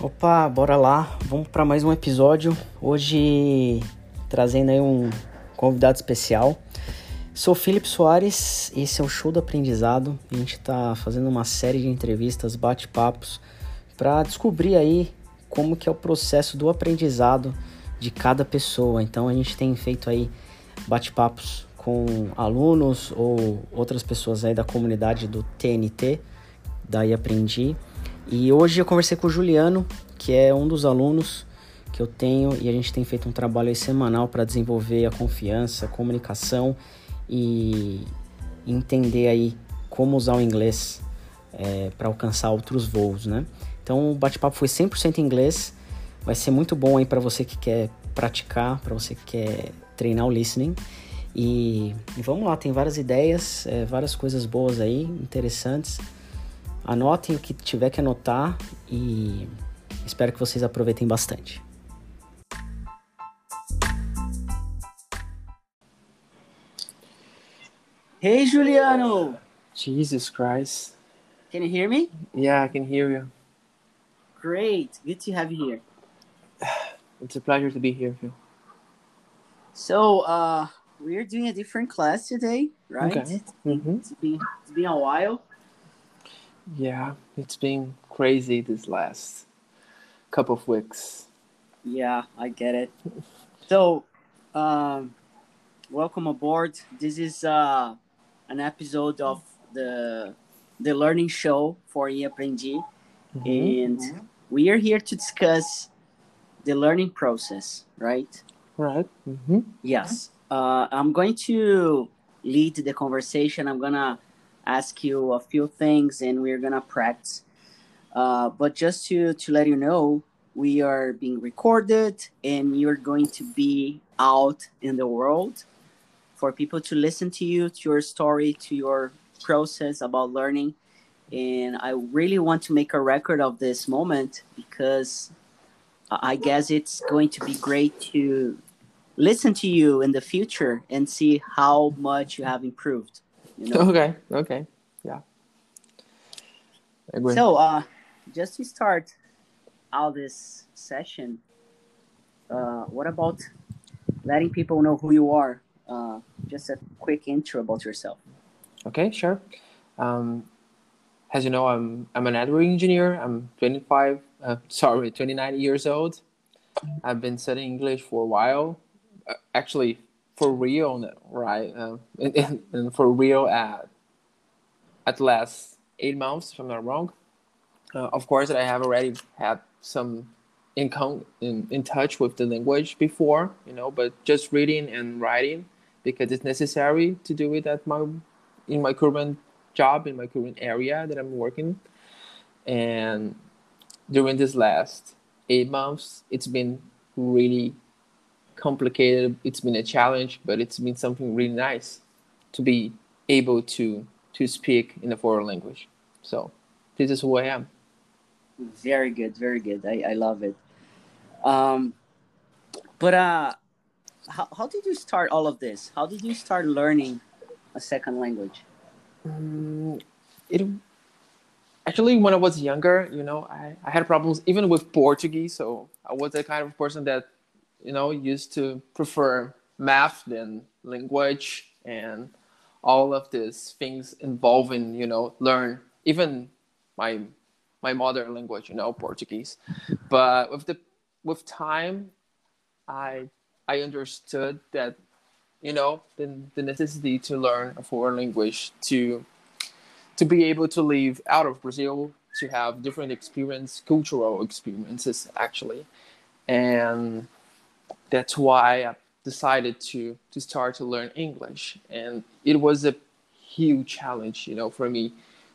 Opa, bora lá. Vamos para mais um episódio. Hoje trazendo aí um convidado especial. Sou Felipe Soares, esse é o Show do Aprendizado. A gente está fazendo uma série de entrevistas, bate-papos para descobrir aí como que é o processo do aprendizado de cada pessoa. Então a gente tem feito aí bate-papos com alunos ou outras pessoas aí da comunidade do TNT, daí aprendi. E hoje eu conversei com o Juliano, que é um dos alunos que eu tenho e a gente tem feito um trabalho semanal para desenvolver a confiança, a comunicação e entender aí como usar o inglês é, para alcançar outros voos, né? Então o bate-papo foi 100% em inglês, vai ser muito bom aí para você que quer praticar, para você que quer treinar o listening. E, e vamos lá, tem várias ideias, é, várias coisas boas aí, interessantes. Anotem o que tiver que anotar e espero que vocês aproveitem bastante. Hey Juliano! Jesus Christ. Can you hear me? Yeah, I can hear you. Great, good to have you here. It's a pleasure to be here, Phil. So, uh, we're doing a different class today, right? Okay. Mm-hmm. It's been, it's been a while. Yeah, it's been crazy this last couple of weeks. Yeah, I get it. So, um, welcome aboard. This is uh, an episode of the the learning show for E Aprendi, Mhm. and we are here to discuss the learning process, right? Right. Mm-hmm. Yes. Uh, I'm going to lead the conversation. I'm gonna ask you a few things, and we're gonna practice. Uh, but just to to let you know, we are being recorded, and you're going to be out in the world for people to listen to you, to your story, to your process about learning. And I really want to make a record of this moment because I I guess it's going to be great to listen to you in the future and see how much you have improved. You know. Okay. Okay. Yeah. So, uh, just to start all this session, uh, what about letting people know who you are? Uh, just a quick intro about yourself. Okay, sure. Um, as you know, I'm I'm a network engineer. I'm 25. Uh, sorry, 29 years old. I've been studying English for a while. Uh, actually, for real, right? Uh, and, and, for real at at last eight months, if I'm not wrong. Uh, of course, I have already had some in, con- in in touch with the language before, you know, but just reading and writing because it's necessary to do it at my in my current job in my current area that I'm working. And during this last eight months, it's been really complicated. It's been a challenge, but it's been something really nice to be able to to speak in a foreign language. So this is who I am. Very good, very good. I, I love it. Um, but uh, how, how did you start all of this? How did you start learning a second language? um, it actually when I was younger, you know, I, I had problems even with Portuguese. So I was the kind of person that, you know, used to prefer math than language and all of these things involving, you know, learn even my my mother language, you know, Portuguese. But with the with time, I I understood that you know the, the necessity to learn a foreign language to to be able to live out of brazil to have different experience cultural experiences actually and that's why i decided to to start to learn english. And it was a huge challenge you know for me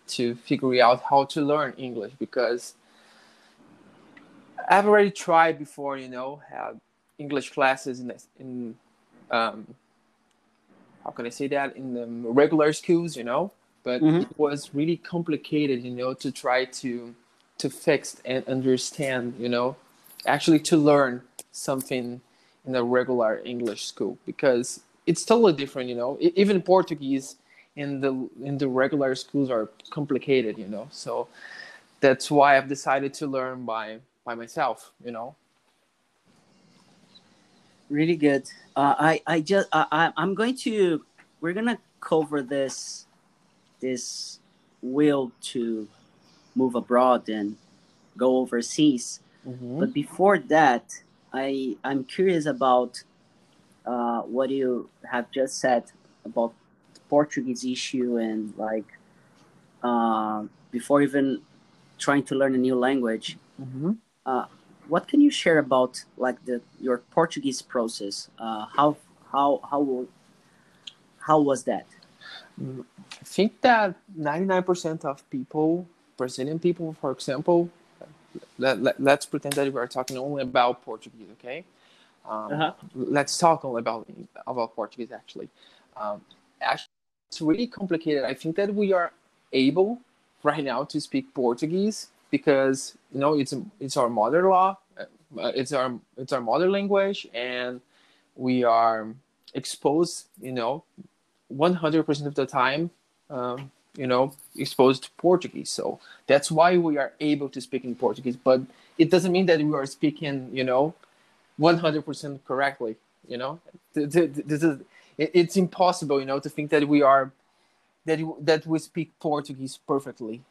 to figure out how to learn english because i've already tried before you know had english classes in in um, how can I say that? In the regular schools, you know, but Mhm. it was really complicated, you know, to try to to fix and understand, you know, actually to learn something in a regular English school because it's totally different, you know. Even Portuguese in the in the regular schools are complicated, you know. So that's why I've decided to learn by by myself you know really good uh, i i just I, i'm going to we're gonna cover this this will to move abroad and go overseas mm-hmm. but before that i i'm curious about uh, what you have just said about the portuguese issue and like uh, before even trying to learn a new language mm-hmm. uh, what can you share about like the your Portuguese process? Uh, how how how how was that? I think that ninety nine percent of people, Brazilian people, for example, let, let, us pretend that we are talking only about Portuguese, okay? Um, uh-huh. Let's talk only about about Portuguese. Actually, um, actually, it's really complicated. I think that we are able right now to speak Portuguese because you know it's it's our mother law, uh, it's our it's our mother language, and we are exposed, you know, one hundred percent of the time, um, you know, exposed to Portuguese. So that's why we are able to speak in Portuguese. But it doesn't mean that we are speaking, you know, one hundred percent correctly. You know, this is it's impossible, you know, to think that we are that that we speak Portuguese perfectly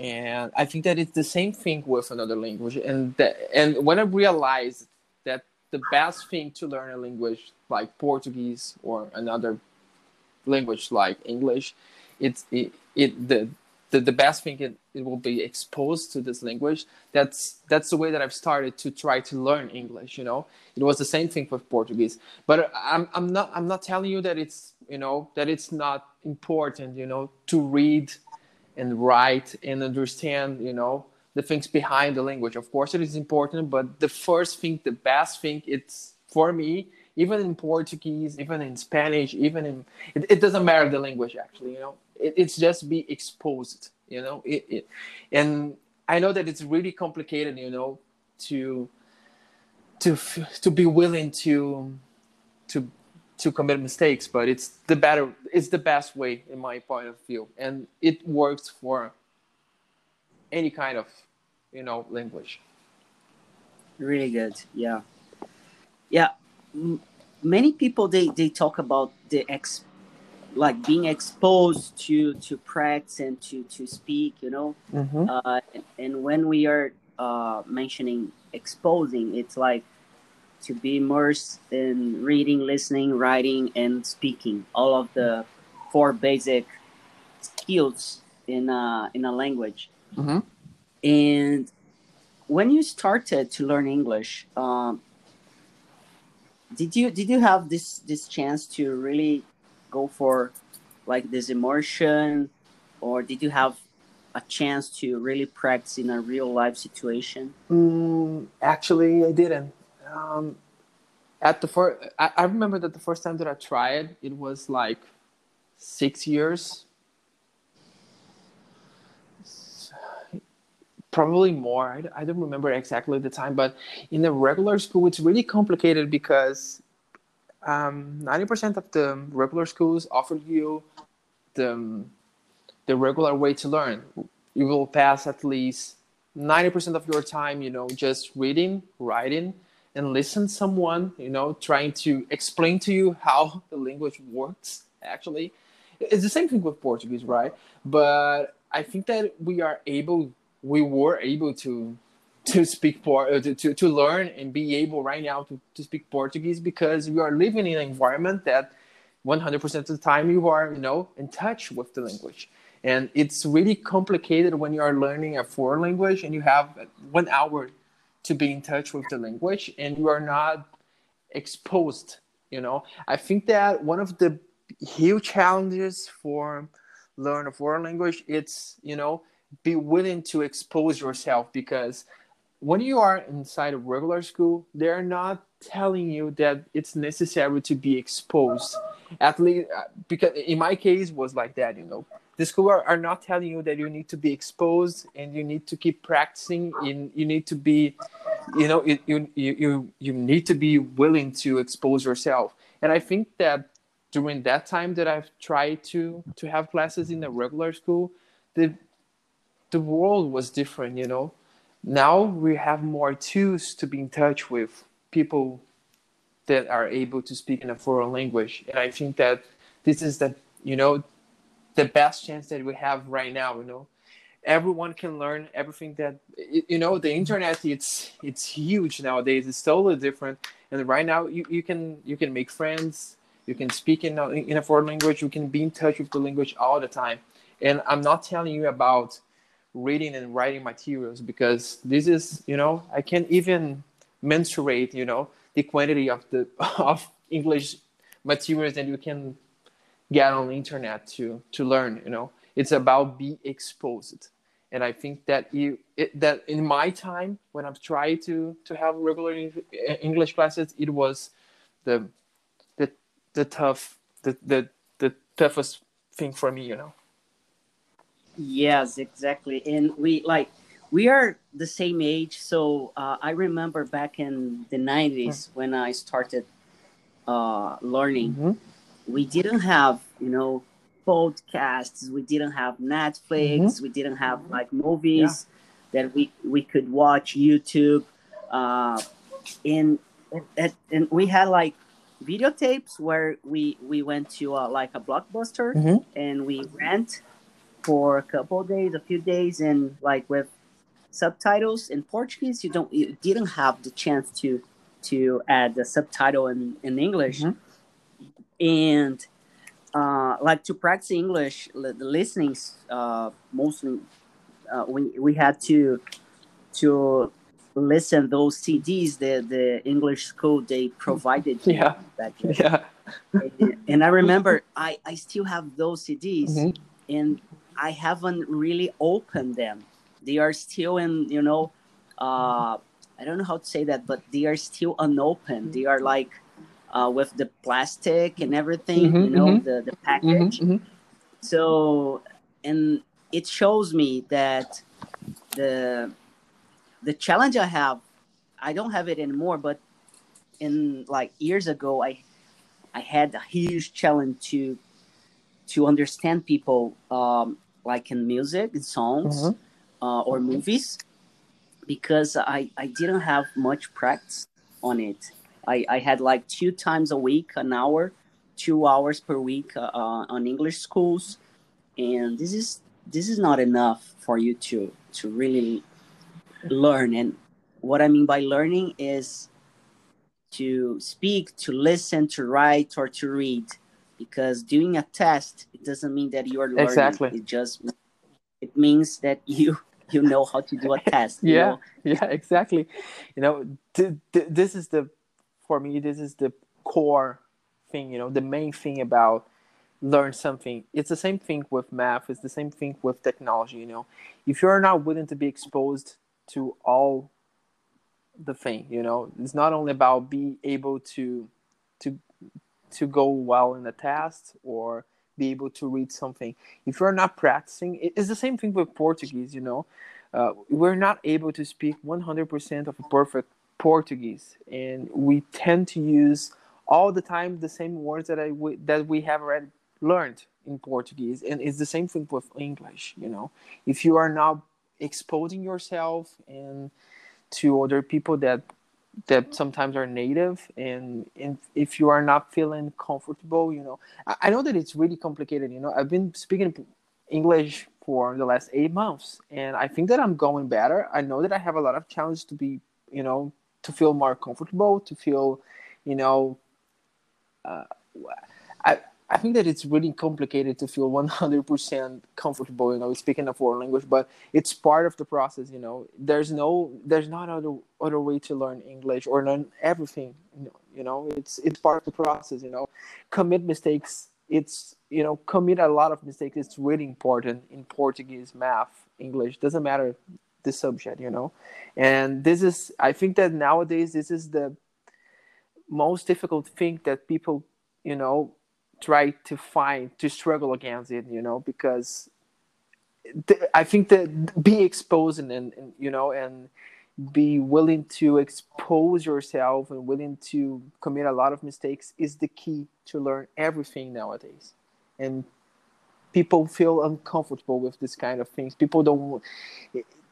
and I think that it's the same thing with another language. And that, and when I realized that the best thing to learn a language like Portuguese or another language like English, it's it, it the, the the best thing it, it will be exposed to this language. That's that's the way that I've started to try to learn English. You know, it was the same thing with Portuguese. But I'm I'm not I'm not telling you that it's you know that it's not important. You know, to read and write and understand you know the things behind the language of course it is important but the first thing the best thing it's for me even in portuguese even in spanish even in it, it doesn't matter the language actually you know it, it's just be exposed you know it, it and i know that it's really complicated you know to to to be willing to to to commit mistakes, but it's the better, it's the best way in my point of view, and it works for any kind of, you know, language. Really good, yeah, yeah. Many people they they talk about the ex, like being exposed to to practice and to to speak, you know, mm-hmm. uh, and when we are uh, mentioning exposing, it's like to be immersed in reading, listening, writing, and speaking. All of the four basic skills in a, in a language. Mm-hmm. And when you started to learn English, um, did you did you have this this chance to really go for like this immersion, or did you have a chance to really practice in a real life situation? Mm, actually, I didn't. Um, at the first, I, I remember that the first time that I tried, it was like six years, probably more. I, I don't remember exactly the time, but in the regular school, it's really complicated because um, 90% of the regular schools offer you the, the regular way to learn. You will pass at least 90% of your time, you know, just reading, writing, and listen someone you know trying to explain to you how the language works actually it's the same thing with portuguese right but i think that we are able we were able to to speak por- uh, to, to, to learn and be able right now to, to speak portuguese because we are living in an environment that 100% of the time you are you know in touch with the language. And it's really complicated when you are learning a foreign language and you have one hour to be in touch with the language and you are not exposed you know. I think that one of the huge challenges for learn a foreign language it's you know be willing to expose yourself because when you are inside a regular school they're not telling you that it's necessary to be exposed. At least because in my case was like that you know. The school are, are not telling you that you need to be exposed and you need to keep practicing and you need to be you know you, you you you need to be willing to expose yourself. And i think that during that time that i've tried to to have classes in a regular school the the world was different you know? Now we have more tools to be in touch with people that are able to speak in a foreign language. And i think that this is the you know the best chance that we have right now you know? Everyone can learn everything that you know the internet it's it's huge nowadays. It's totally different. And right now you, you can you can make friends. You can speak in a, in a foreign language. You can be in touch with the language all the time. And i'm not telling you about reading and writing materials because this is you know i can't even mensurate you know the quantity of the of english materials that you can get on the internet to to learn you know. It's about be exposed. And i think that you it, that in my time when i'm trying to to have regular english classes it was the the the tough the the, the toughest thing for me you know yes exactly and we like we are the same age so uh, i remember back in the 90s mm-hmm. when i started uh, learning mm-hmm. we didn't have you know podcasts we didn't have netflix mm-hmm. we didn't have like movies yeah. that we we could watch youtube uh, and, and and we had like videotapes where we we went to uh, like a blockbuster mm-hmm. and we rent for a couple of days a few days and like with subtitles in portuguese you don't you didn't have the chance to to add the subtitle in in english mm-hmm. and uh, like to practice English, the listening uh, mostly uh, we we had to to listen those CDs that the English school they provided. Yeah, yeah. And, and, I remember I I still have those CDs, mm-hmm. and I haven't really opened them. They are still in you know. Uh, I don't know how to say that, but they are still unopened. They are like uh, with the plastic and everything, mm-hmm, you know, mm-hmm. the, the package. Mm-hmm, mm-hmm, so, and it shows me that the the challenge I have, I don't have it anymore, but in like years ago, I I had a huge challenge to to understand people, um, like in music, in songs, mm-hmm. uh, or movies, because I I didn't have much practice on it I, I had like two times a week, an hour, two hours per week uh, uh, on English schools, and this is this is not enough for you to to really learn. And what I mean by learning is to speak, to listen, to write, or to read. Because doing a test, it doesn't mean that you are learning. Exactly. It just it means that you you know how to do a test. yeah, know? yeah, exactly. You know, th- th- this is the for me this is the core thing you know the main thing about learn something it's the same thing with math it's the same thing with technology you know if you're not willing to be exposed to all the thing you know it's not only about being able to to go well in the test or be able to read something. If you're not practicing it's the same thing with portuguese you know? Uh, we're not able to speak 100% of a perfect Portuguese, and we tend to use all the time the same words that I that we have already learned in Portuguese, and it's the same thing with English. You know, if you are not exposing yourself and to other people that that sometimes are native and, and if you are not feeling comfortable you know I, I, know that it's really complicated you know i've been speaking english for the last eight months and i think that i'm going better. I know that i have a lot of challenges to be you know to feel more comfortable, to feel, you know, uh, I I think that it's really complicated to feel 100% comfortable, you know, speaking a foreign language, but it's part of the process, you know. There's no, there's not other other way to learn English or learn everything, you know. It's it's part of the process, you know. Commit mistakes. It's you know, commit a lot of mistakes. It's really important in Portuguese, math, English. Doesn't matter the subject you know and this is i think that nowadays this is the most difficult thing that people you know try to find to struggle against it you know because i think that be exposed and, and, and you know and be willing to expose yourself and willing to commit a lot of mistakes is the key to learn everything nowadays. And people feel uncomfortable with this kind of things. People don't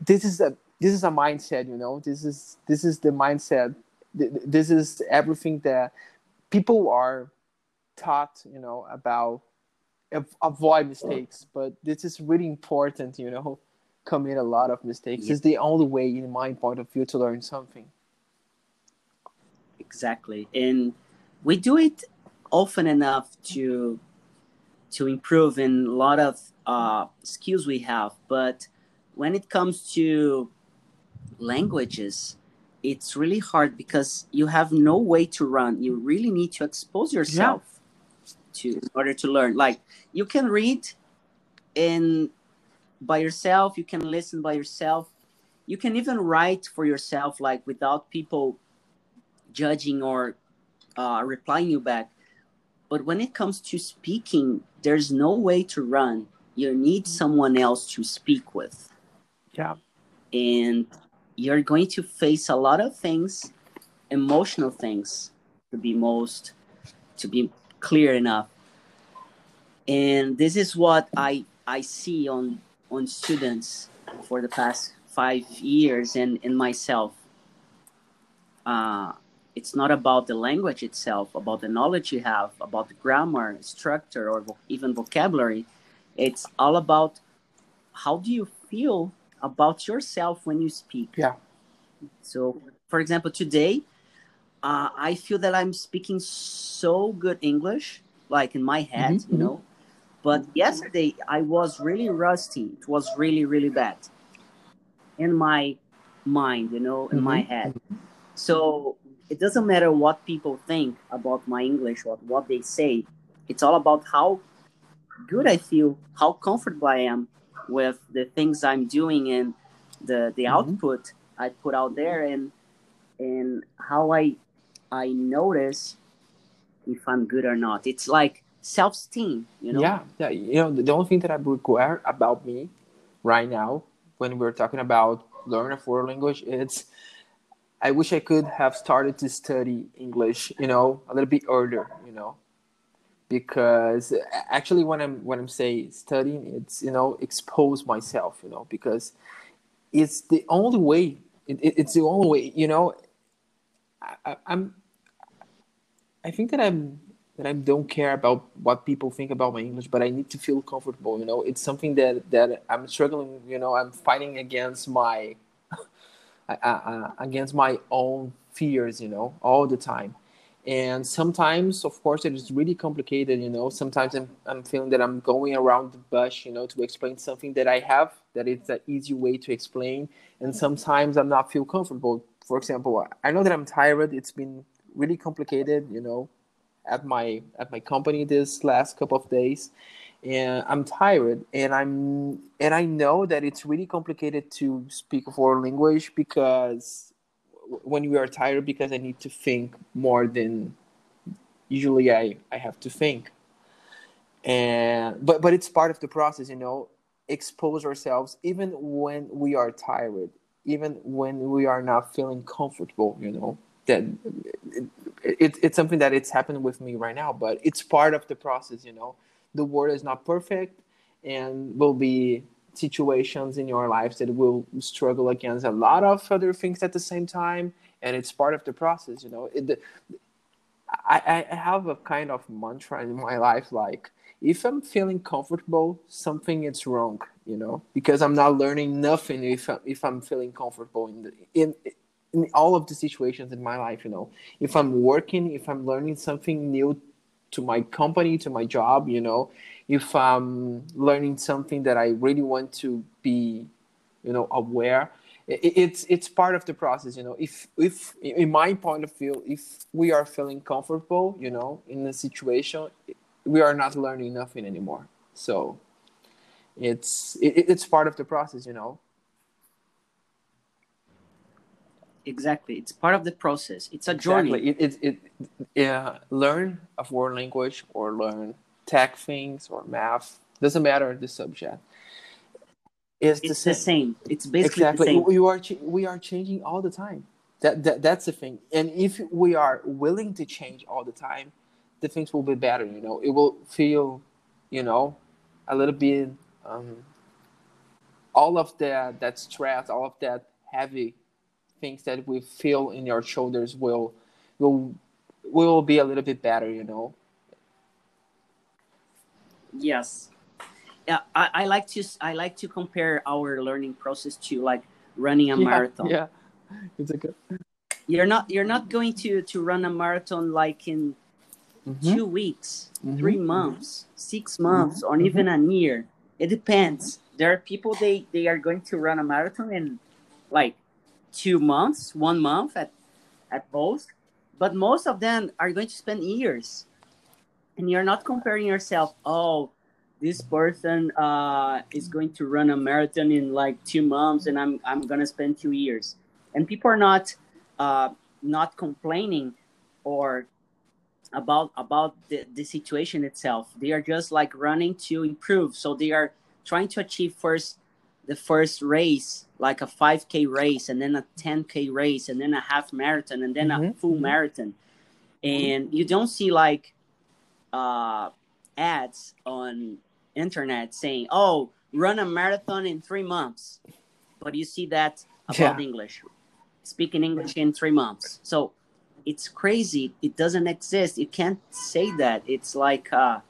this is a this is a mindset you know this is this is the mindset this is everything that people are taught you know about avoid mistakes but this is really important you know commit a lot of mistakes yeah. it's the only way in my point of view to learn something exactly and we do it often enough to to improve in a lot of uh, skills we have but when it comes to languages it's really hard because you have no way to run you really need to expose yourself yeah. To in order to learn. Like you can read and by yourself you can listen by yourself. You can even write for yourself like without people judging or uh, replying you back. But when it comes to speaking there's no way to run. You need someone else to speak with. Yeah. And you're going to face a lot of things emotional things to be most to be clear enough and this is what i i see on on students for the past five years and in myself uh, it's not about the language itself about the knowledge you have about the grammar structure or even vocabulary it's all about how do you feel about yourself when you speak. Yeah. So, for example, today, uh, I feel that I'm speaking so good English, like in my head, mm-hmm. you know. But yesterday, I was really rusty. It was really, really bad in my mind, you know, in mm-hmm. my head. So it doesn't matter what people think about my English or what they say. It's all about how good I feel, how comfortable I am with the things I'm doing and the the mm-hmm. output I put out there and and how I I notice if I'm good or not. It's like self esteem, you know. Yeah, yeah. You know, the only thing that I require about me right now, when we're talking about learning a foreign language, it's I wish I could have started to study English, you know, a little bit earlier, you know, because actually when i'm when i'm say studying it's you know expose myself you know because it's the only way it, it's the only way you know I, i'm i think that i'm that i don't care about what people think about my english but i need to feel comfortable you know? It's something that that i'm struggling you know? I'm fighting against my uh, against my own fears you know? All the time. And sometimes of course it is really complicated you know? Sometimes I'm, I'm feeling that i'm going around the bush you know to explain something that i have that it's an easy way to explain. And sometimes i'm not feel comfortable for example i know that i'm tired. It's been really complicated you know at my at my company this last couple of days. And i'm tired and i'm and i know that it's really complicated to speak a foreign language because when you are tired because I need to think more than usually I, I have to think. And but but it's part of the process, you know, expose ourselves even when we are tired, even when we are not feeling comfortable, you know. That it, it, it's something that it's happening with me right now, but it's part of the process, you know. The world is not perfect and will be situations in your lives that will struggle against a lot of other things at the same time and it's part of the process you know it, I, I have a kind of mantra in my life like if i'm feeling comfortable something is wrong you know because i'm not learning nothing if i'm, if I'm feeling comfortable in the, in in all of the situations in my life you know. If i'm working if i'm learning something new to my company to my job you know. If i'm learning something that i really want to be you know aware it's it's part of the process you know. If if in my point of view if we are feeling comfortable you know in a situation we are not learning nothing anymore so it's it, it's part of the process you know exactly it's part of the process it's a journey exactly. it, it, it yeah learn a foreign language or learn tech things or math doesn't matter the subject it's, it's the, same. the, same. It's basically exactly. the same. We are we are changing all the time. That, that that's the thing. And if we are willing to change all the time, the things will be better. You know, it will feel, you know, a little bit. Um, all of that that stress, all of that heavy things that we feel in our shoulders will will will be a little bit better you know yes yeah I, I like to i like to compare our learning process to like running a yeah, marathon yeah it's a good you're not you're not going to to run a marathon like in Mhm. two weeks Mhm. three months six months or even a year. It depends. There are people they they are going to run a marathon in like two months one month at at most. But most of them are going to spend years. And you're not comparing yourself oh this person uh, is going to run a marathon in like two months and i'm i'm gonna spend two years. And people are not uh, not complaining or about about the, the situation itself. They are just like running to improve. So they are trying to achieve first the first race like a 5k race and then a 10k race and then a half marathon and then a Mhm, full mhm. marathon. And you don't see like uh ads on internet saying oh run a marathon in three months. But you see that about Yeah. english. Speaking english in three months. So it's crazy. It doesn't exist. You can't say that. It's like uh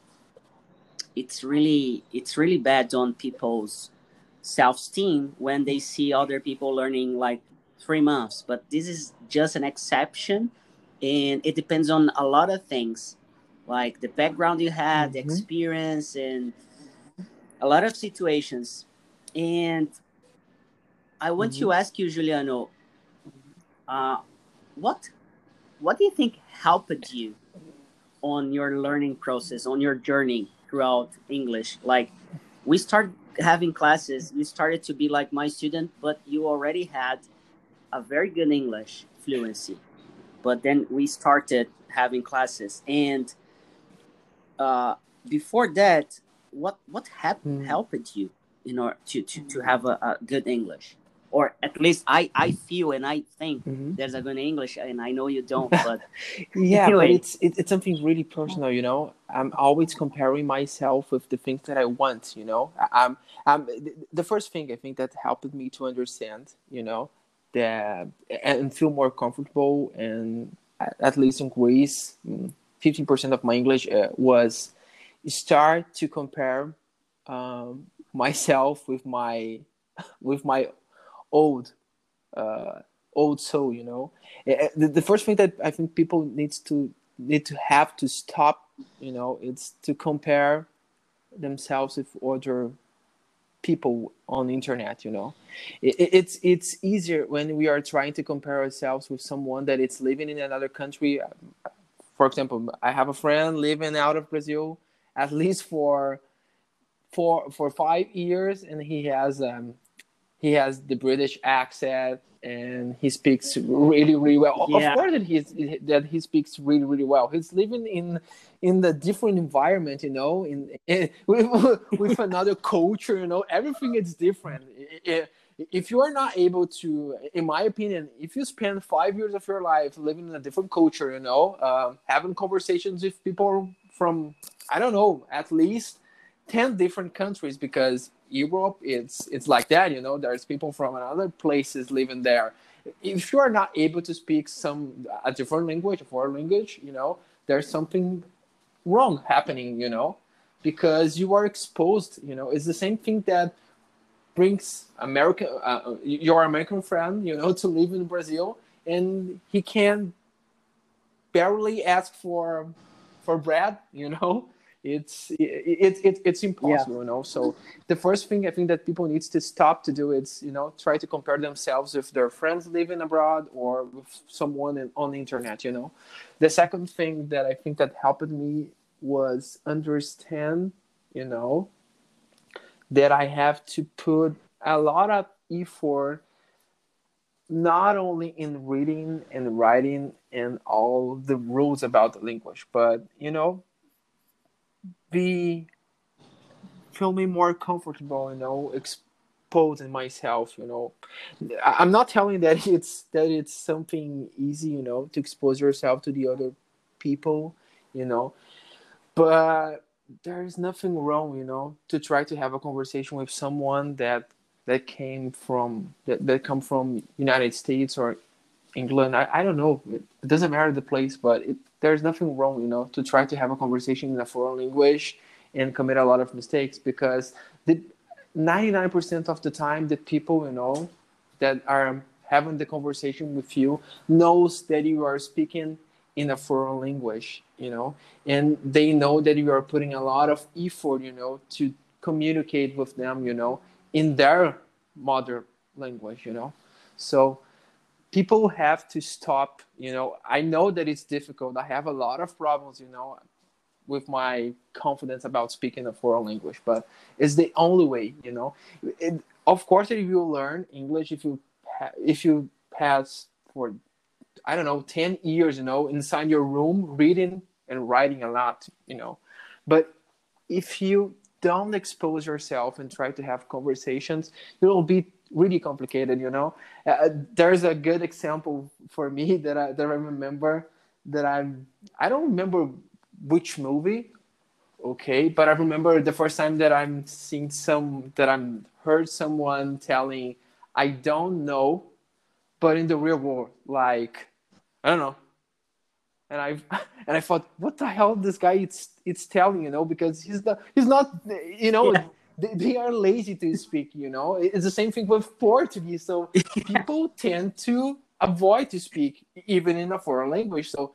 it's really it's really bad on people's self-esteem when they see other people learning like three months. But this is just an exception and it depends on a lot of things like the background you had the Mhm. experience and a lot of situations. And i want to ask you juliano uh, what what do you think helped you on your learning process on your journey throughout english? Like we started having classes. You started to be like my student but you already had a very good english fluency. But then we started having classes. And uh, before that what what hap- Hmm. helped you in order to, to, to have a, a good english or at least i i feel and i think Mhm. there's a good english and i know you don't but yeah but it's it, it's something really personal you know? I'm always comparing myself with the things that i want you know? I'm i'm the- the first thing i think that helped me to understand you know that and feel more comfortable and at least increase mm, 15% of my english uh, was start to compare um, myself with my with my old uh, old soul you know? Eh, eh, the, the first thing that i think people needs to need to have to stop you know it's to compare themselves with other people on the internet you know? It, it- it's it's easier when we are trying to compare ourselves with someone that is living in another country. For example i have a friend living out of brazil at least for for for five years and he has um he has the british accent and he speaks really really well. Yeah. of course that he's that he speaks really really well. He's living in in the different environment you know in, in with, with another culture you know everything is different. If you are not able to in my opinion if you spend five years of your life living in a different culture you know um, having conversations with people from i don't know at least 10 different countries because Europe it's it's like that you know there's people from other places living there. If you are not able to speak some a different language a foreign language you know there's something wrong happening you know because you are exposed you know. It's the same thing that brings American uh, your American friend you know to live in Brazil and he can barely ask for for bread you know it's it, it, it's impossible you know? So the first thing i think that people needs to stop to do is you know try to compare themselves with their friends living abroad or with someone in, on the internet you know? The second thing that i think that helped me was understand you know that i have to put a lot of effort not only in reading and writing and all the rules about the language but you know be feel me more comfortable you know exposing myself you know i'm not telling that it's that it's something easy you know to expose yourself to the other people you know but there is nothing wrong you know to try to have a conversation with someone that that came from that, that come from United States or England. I, I don't know. It doesn't matter the place, but it, there's nothing wrong, you know, to try to have a conversation in a foreign language and commit a lot of mistakes because the 99% of the time the people, you know, that are having the conversation with you knows that you are speaking in a foreign language, you know, and they know that you are putting a lot of effort, you know, to communicate with them, you know, in their mother language, you know. So people have to stop, you know. I know that it's difficult. I have a lot of problems, you know, with my confidence about speaking a foreign language, but it's the only way, you know. It, of course, if you learn English, if you if you pass for I don't know ten years, you know, inside your room reading and writing a lot, you know, but if you don't expose yourself and try to have conversations, it'll be really complicated. You know, uh, there's a good example for me that I that I remember that I'm I don't remember which movie, okay, but I remember the first time that I'm seeing some that I'm heard someone telling I don't know, but in the real world, like I don't know, and I and I thought, what the hell this guy it's it's telling, you know, because he's the he's not, you know, yeah. they, they are lazy to speak, you know. It's the same thing with Portuguese, so people tend to avoid to speak even in a foreign language. So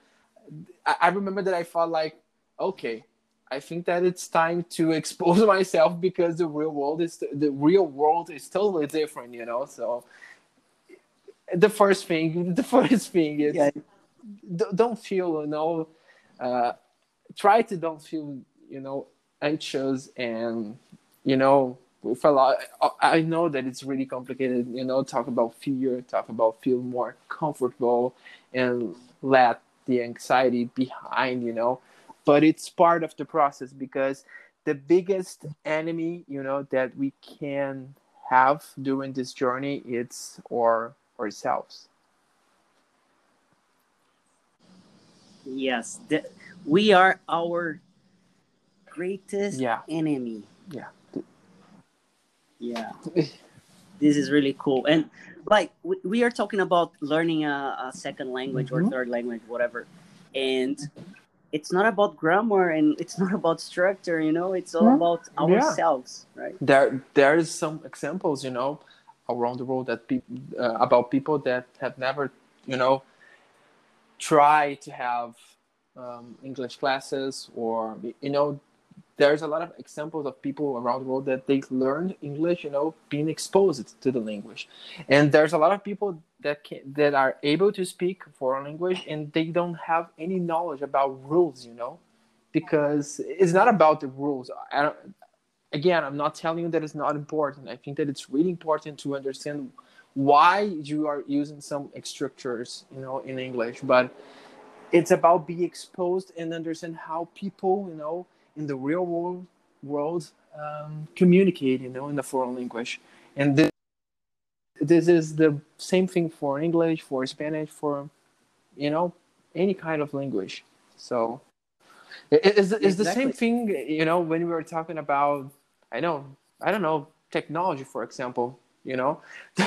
I, I remember that I felt like, okay, I think that it's time to expose myself because the real world is the real world is totally different, you know. So the first thing, the first thing is. Yeah don't feel you know uh, try to don't feel you know anxious and you know with a lot i know that it's really complicated you know talk about fear talk about feel more comfortable and let the anxiety behind you know. But it's part of the process because the biggest enemy you know that we can have during this journey it's our ourselves Yes, the, we are our greatest yeah. enemy. Yeah. Yeah. this is really cool. And like we, we are talking about learning a, a second language mm-hmm. or third language, whatever. And it's not about grammar and it's not about structure, you know, it's all about ourselves, yeah. right? There there's some examples, you know, around the world that people uh, about people that have never, you know, try to have um, English classes or you know there's a lot of examples of people around the world that they learned English, you know, being exposed to the language. And there's a lot of people that can, that are able to speak foreign language and they don't have any knowledge about rules, you know, because it's not about the rules. again, I'm not telling you that it's not important. I think that it's really important to understand why you are using some structures, you know, in English, but it's about be exposed and understand how people, you know, in the real world world um, communicate, you know, in the foreign language. And this, this is the same thing for English, for Spanish, for, you know, any kind of language. So it's, it's exactly. the same thing, you know, when we were talking about, I know, I don't know, technology, for example you know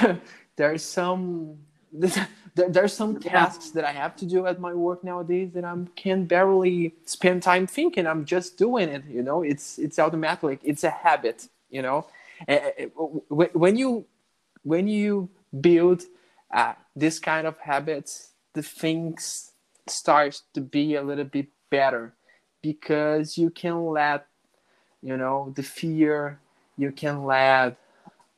there's some there's some tasks that I have to do at my work nowadays that I can barely spend time thinking. I'm just doing it. You know, it's it's automatic. It's a habit. You know, when you when you build uh, this kind of habits, the things starts to be a little bit better because you can let you know the fear, you can let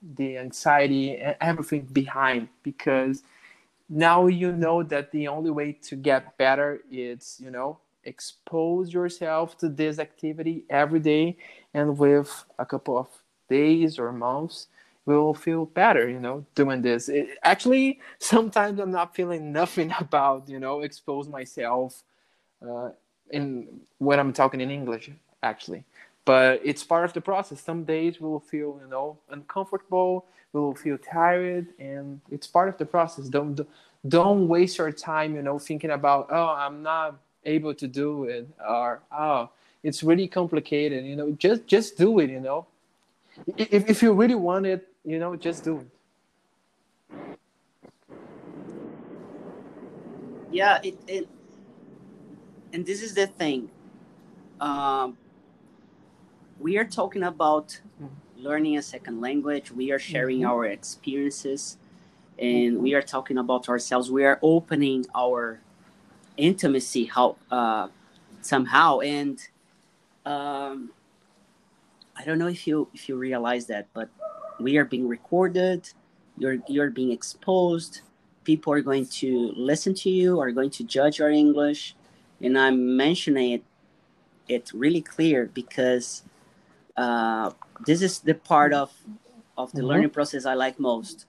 the anxiety and everything behind because now you know that the only way to get better is you know expose yourself to this activity every day and with a couple of days or months will feel better you know doing this. It, actually sometimes i'm not feeling nothing about you know expose myself uh, in when i'm talking in english actually but it's part of the process. Some days we will feel, you know, uncomfortable. We will feel tired, and it's part of the process. Don't don't waste your time, you know, thinking about, oh, I'm not able to do it, or oh, it's really complicated. You know, just just do it. You know, if, if you really want it you know just do it yeah it, it and this is the thing um, we are talking about learning a second language. We are sharing mm-hmm. our experiences and we are talking about ourselves. We are opening our intimacy how uh, somehow. And um, i don't know if you if you realize that but we are being recorded. You're you're being exposed. People are going to listen to you are going to judge your english. And i'm mentioning it it really clear because uh, this is the part of of the mm-hmm. learning process I like most.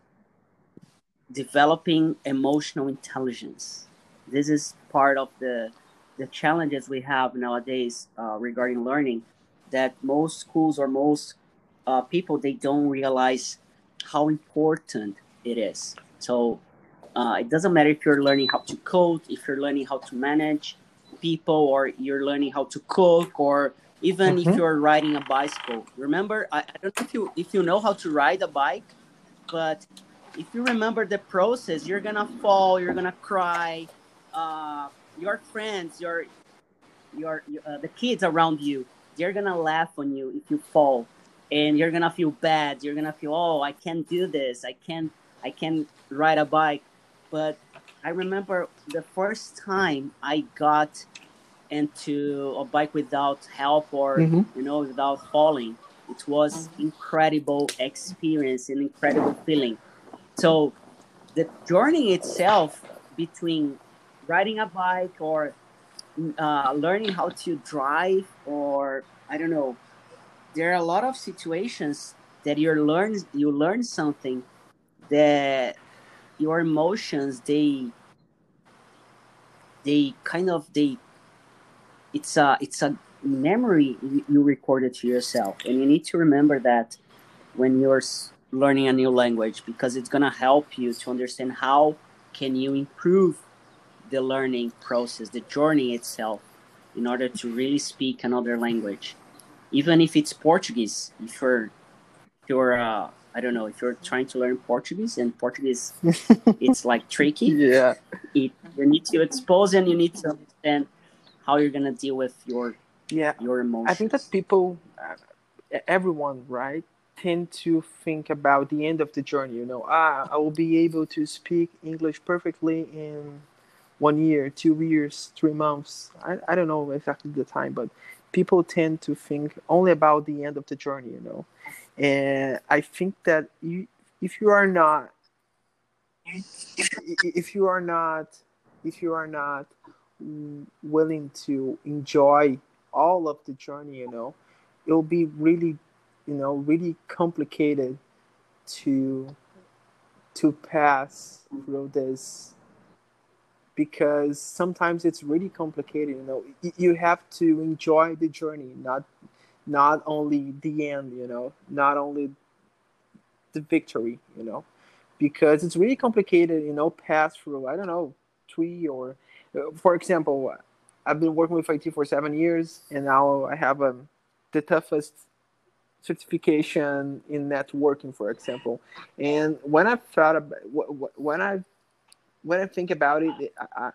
Developing emotional intelligence. This is part of the the challenges we have nowadays uh, regarding learning. That most schools or most uh, people they don't realize how important it is. So uh, it doesn't matter if you're learning how to code, if you're learning how to manage, people or you're learning how to cook or even mm-hmm. if you're riding a bicycle. Remember I, I, don't know if you if you know how to ride a bike but if you remember the process you're gonna fall you're gonna cry uh, your friends your your uh, the kids around you they're gonna laugh on you if you fall. And you're gonna feel bad you're gonna feel oh i can't do this i can't i can't ride a bike. But I remember the first time I got into a bike without help or mm-hmm. you know without falling. It was incredible experience, an incredible feeling. So the journey itself between riding a bike or uh, learning how to drive or I don't know, there are a lot of situations that you learn you learn something that your emotions they they kind of they it's a it's a memory you recorded to yourself and you need to remember that when you're learning a new language because it's going to help you to understand how can you improve the learning process the journey itself in order to really speak another language even if it's portuguese if you're if you're uh, I don't know if you're trying to learn Portuguese and Portuguese, it's like tricky. Yeah. It, you need to expose and you need to understand how you're gonna deal with your yeah your emotions. I think that people, uh, everyone, right, tend to think about the end of the journey. You know, ah, I will be able to speak English perfectly in one year, two years, three months. I, I don't know exactly the time, but people tend to think only about the end of the journey. You know and I think that you, if you are not, if you are not, if you are not willing to enjoy all of the journey, you know, it'll be really, you know, really complicated to to pass through this because sometimes it's really complicated you know. You have to enjoy the journey not not only the end, you know, not only the victory, you know, because it's really complicated, you know, pass through, I don't know, three or, for example, I've been working with IT for seven years and now I have um, the toughest certification in networking, for example. And when I thought about, when I, when I think about it, I, I,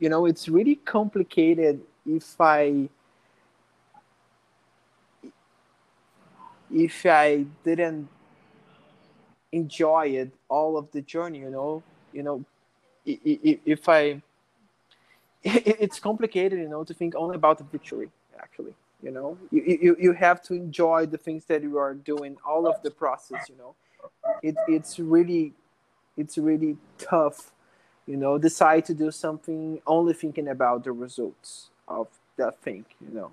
you know, it's really complicated if I, if I didn't enjoy it all of the journey, you know, you know, if I, it's complicated, you know, to think only about the victory. Actually, you know, you you, you have to enjoy the things that you are doing, all of the process. You know, it it's really, it's really tough. You know, decide to do something only thinking about the results of that thing. You know.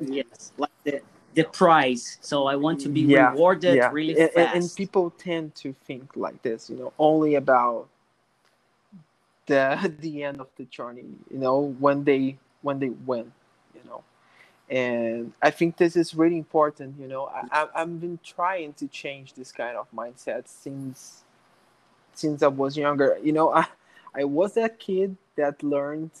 Yes, like the the prize. So I want to be yeah, rewarded yeah. really and, fast. And, people tend to think like this, you know, only about the the end of the journey, you know, when they when they win, you know. And I think this is really important, you know. I, I've been trying to change this kind of mindset since since I was younger. You know, I I was that kid that learned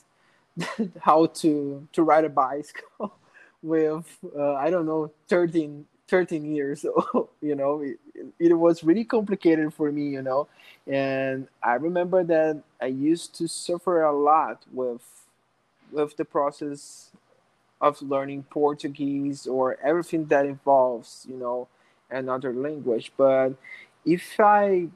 how to to ride a bicycle with uh, I don't know 13, 13 years you know it, it was really complicated for me you know. And i remember that i used to suffer a lot with with the process of learning portuguese or everything that involves you know another language. But if i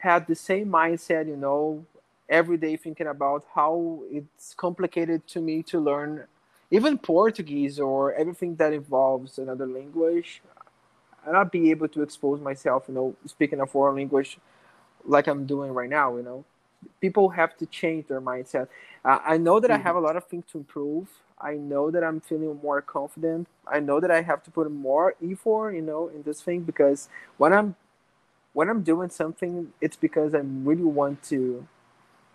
had the same mindset you know every day thinking about how it's complicated to me to learn even Portuguese or everything that involves another language, I'll not be able to expose myself, you know, speaking a foreign language like I'm doing right now, you know. People have to change their mindset. Uh, I know that mm-hmm. I have a lot of things to improve. I know that I'm feeling more confident. I know that I have to put more effort, you know, in this thing because when I'm when I'm doing something, it's because I really want to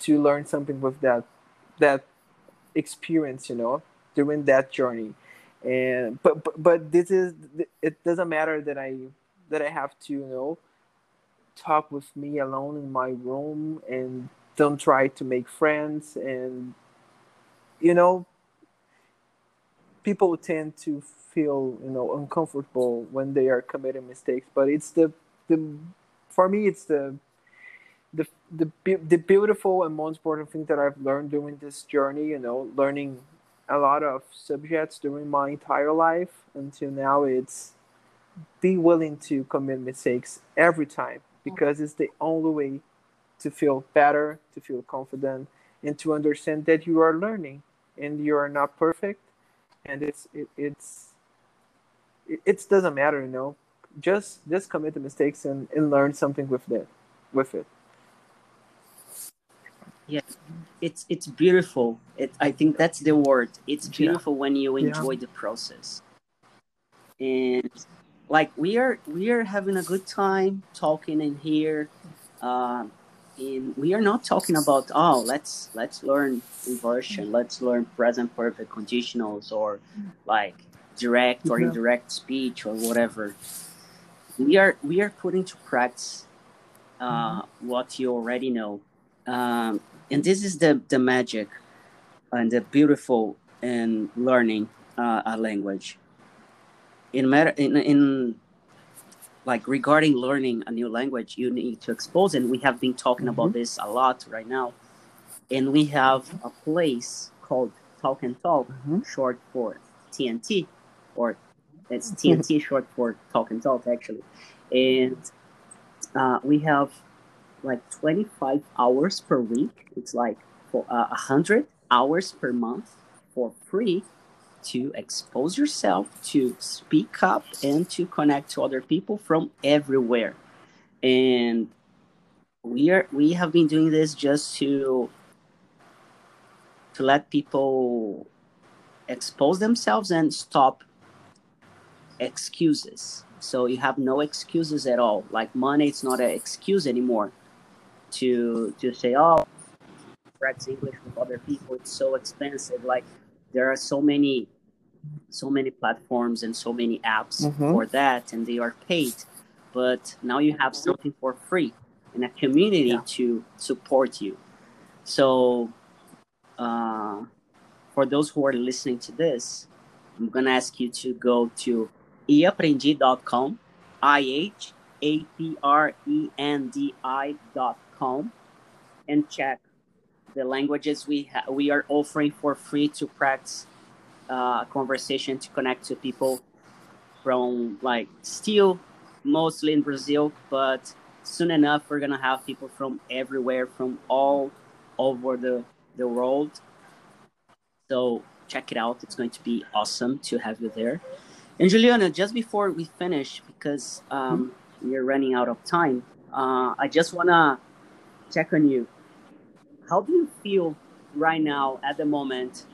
to learn something with that that experience, you know during that journey and but, but but this is it doesn't matter that i that i have to you know talk with me alone in my room and don't try to make friends. And you know people tend to feel you know uncomfortable when they are committing mistakes. But it's the the for me it's the the the, the beautiful and most important thing that i've learned during this journey you know learning a lot of subjects during my entire life until now it's be willing to commit mistakes every time because it's the only way to feel better to feel confident and to understand that you are learning and you are not perfect. And it's it, it's it, it doesn't matter you know. Just just commit the mistakes and, and learn something with it with it. Yes, it's it's beautiful. It, I think that's the word. It's beautiful yeah. when you enjoy yeah. the process. And like we are we are having a good time talking in here. Uh, and we are not talking about oh let's let's learn inversion, let's learn present perfect conditionals or like direct or indirect speech or whatever. We are we are putting to practice uh, mm-hmm. what you already know. Um, and this is the the magic and the beautiful in learning uh, a language in matter in, in like regarding learning a new language you need to expose and we have been talking mm-hmm. about this a lot right now and we have a place called talk and talk mm-hmm. short for tnt or it's tnt short for talk and talk actually and uh, we have like 25 hours per week. It's like for uh, 100 hours per month for free to expose yourself, to speak up, and to connect to other people from everywhere. And we are we have been doing this just to to let people expose themselves and stop excuses. So you have no excuses at all. Like money, it's not an excuse anymore to to say, oh, practice English with other people. It's so expensive. Like there are so many so many platforms and so many apps mm-hmm. for that, and they are paid. But now you have something for free and a community yeah. to support you. So, uh, for those who are listening to this, I'm gonna ask you to go to iaprendi.com, i h a p r e n d i dot home and check the languages we ha- we are offering for free to practice uh, conversation to connect to people from like still mostly in Brazil, but soon enough we're gonna have people from everywhere, from all over the the world. So check it out; it's going to be awesome to have you there. And Juliana, just before we finish, because um, mm-hmm. we're running out of time, uh, I just wanna check on you. How do you feel right now at the moment,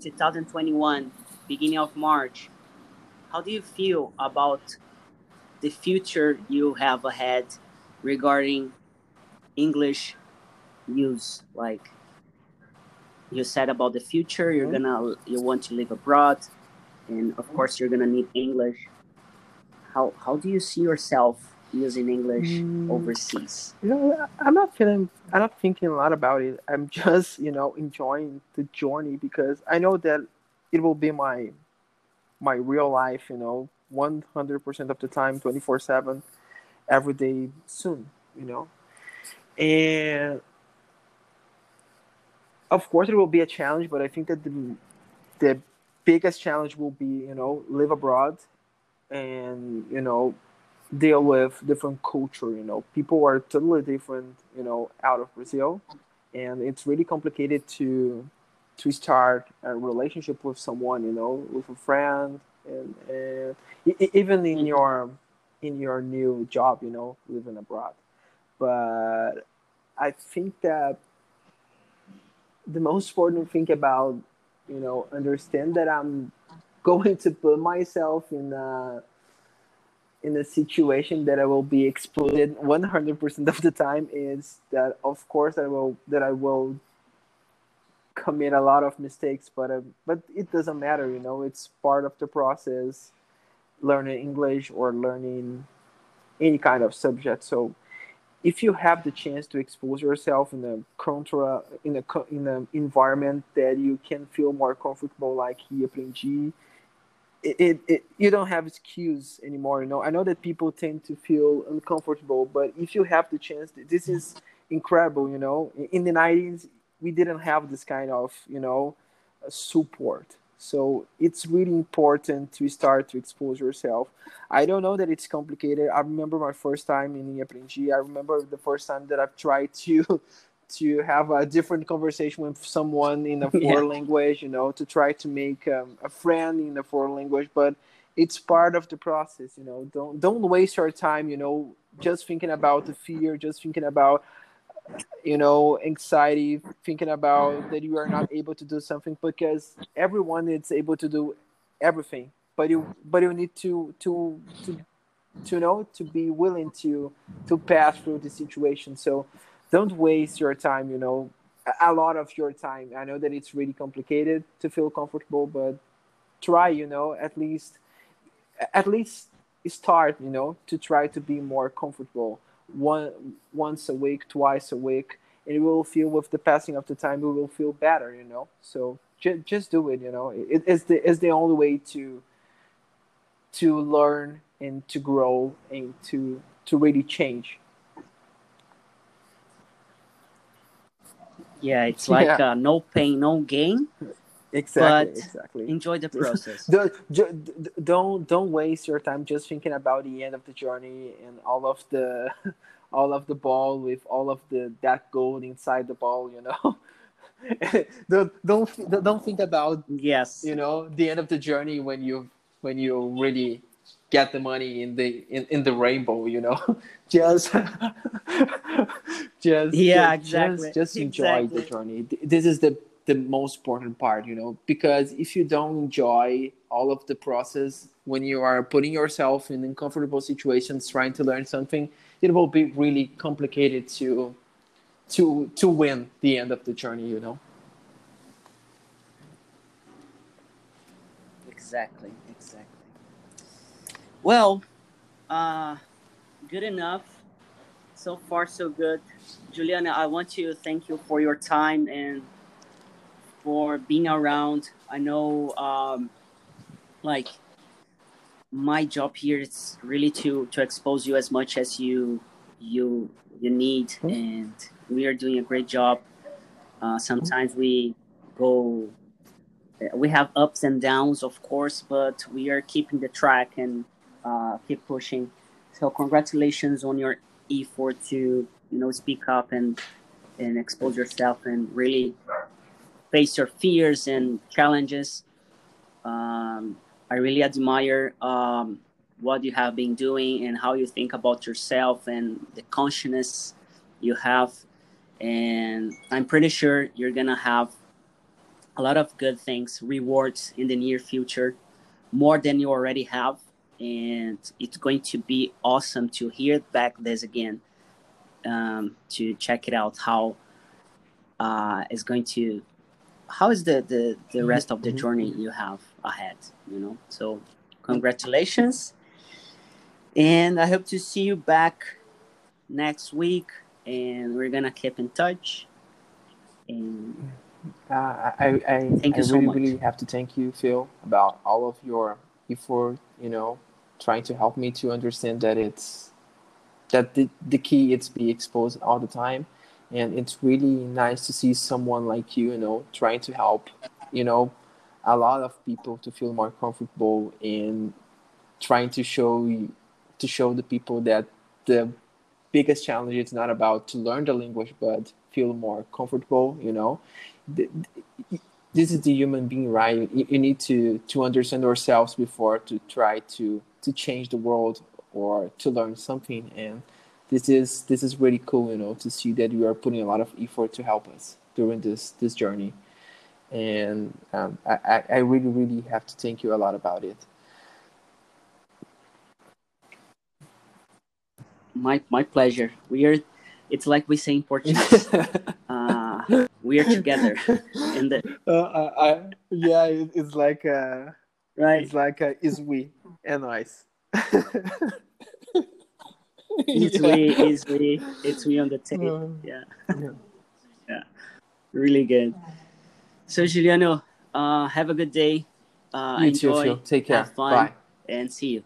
2021, beginning of March? How do you feel about the future you have ahead regarding English use? Like you said about the future, you're gonna you want to live abroad, and of course you're gonna need English. How how do you see yourself using English mm, overseas? You know, I'm not feeling, I'm not thinking a lot about it. I'm just, you know, enjoying the journey because I know that it will be my, my real life, you know, 100% of the time 24 7 every day soon you know and of course it will be a challenge but i think that the, the biggest challenge will be you know live abroad and you know deal with different culture you know. People are totally different you know out of brazil and it's really complicated to to start a relationship with someone you know with a friend and, and even in mm-hmm. your in your new job you know living abroad. But i think that the most important thing about you know understand that i'm going to put myself in a in a situation that I will be exploited 100% of the time is that of course I will that I will commit a lot of mistakes but uh, but it doesn't matter you know? It's part of the process learning English or learning any kind of subject. So if you have the chance to expose yourself in a contra in a in an environment that you can feel more comfortable like here aprendi it, it, it, you don't have excuse anymore you know? I know that people tend to feel uncomfortable but if you have the chance this is incredible you know? In the 90s we didn't have this kind of you know uh, support. So it's really important to start to expose yourself. I don't know that it's complicated. I remember my first time in aprendi i remember the first time that i've tried to to have a different conversation with someone in a foreign yeah. language, you know, to try to make um, a friend in a foreign language. But it's part of the process, you know. Don't don't waste your time, you know, just thinking about the fear, just thinking about you know anxiety thinking about that you are not able to do something because everyone is able to do everything but you but you need to to to to know to be willing to to pass through the situation so don't waste your time you know. A lot of your time. I know that it's really complicated to feel comfortable but try you know at least at least start you know to try to be more comfortable. One once a week twice a week and you will feel with the passing of the time you will feel better you know. So j- just do it you know. It, it's the it's the only way to to learn and to grow and to to really change Yeah, it's like yeah. Uh, no pain, no gain. Exactly. exactly. Enjoy the process. don't, don't don't waste your time just thinking about the end of the journey and all of the all of the ball with all of the that gold inside the ball. You know. don't don't don't think about yes. You know the end of the journey when you when you really get the money in the in, in the rainbow you know? Just just yeah just, exactly. just, just enjoy exactly. the journey this is the the most important part you know? Because if you don't enjoy all of the process when you are putting yourself in uncomfortable situations trying to learn something it will be really complicated to to to win the end of the journey you know? Exactly, exactly well, uh, good enough. So far, so good. Juliana, I want to thank you for your time and for being around. I know, um, like, my job here is really to to expose you as much as you you you need, mm-hmm. and we are doing a great job. Uh, sometimes we go we have ups and downs of course but we are keeping the track and uh, keep pushing. So congratulations on your effort to you know speak up and and expose yourself and really face your fears and challenges. Um, I really admire um, what you have been doing and how you think about yourself and the consciousness you have. And I'm pretty sure you're gonna have a lot of good things, rewards in the near future, more than you already have and it's going to be awesome to hear back this again um, to check it out how uh, it's going to how is the the, the rest of the mm-hmm. journey you have ahead you know? So congratulations. And i hope to see you back next week and we're gonna keep in touch. And uh, I, I, thank you I so really, much. really have to thank you, Phil, about all of your effort, you know, trying to help me to understand that it's that the, the key is be exposed all the time. And it's really nice to see someone like you you know trying to help you know a lot of people to feel more comfortable in trying to show you to show the people that the biggest challenge is not about to learn the language but feel more comfortable you know this is the human being right? You, you need to to understand ourselves before to try to to change the world or to learn something. And this is this is really cool you know to see that you are putting a lot of effort to help us during this this journey. And um, I, I really really have to thank you a lot about it. My my pleasure. We are it's like we say in portuguese. Uh, we are together in the uh, I, yeah it's like uh, right it's like uh, is we and nice it's yeah. we, it's we, it's we on the table. Yeah. yeah. yeah. Really good. So Juliano, uh, have a good day. Uh, you enjoy, too, Phil. Take care. Have fun, Bye. And see you.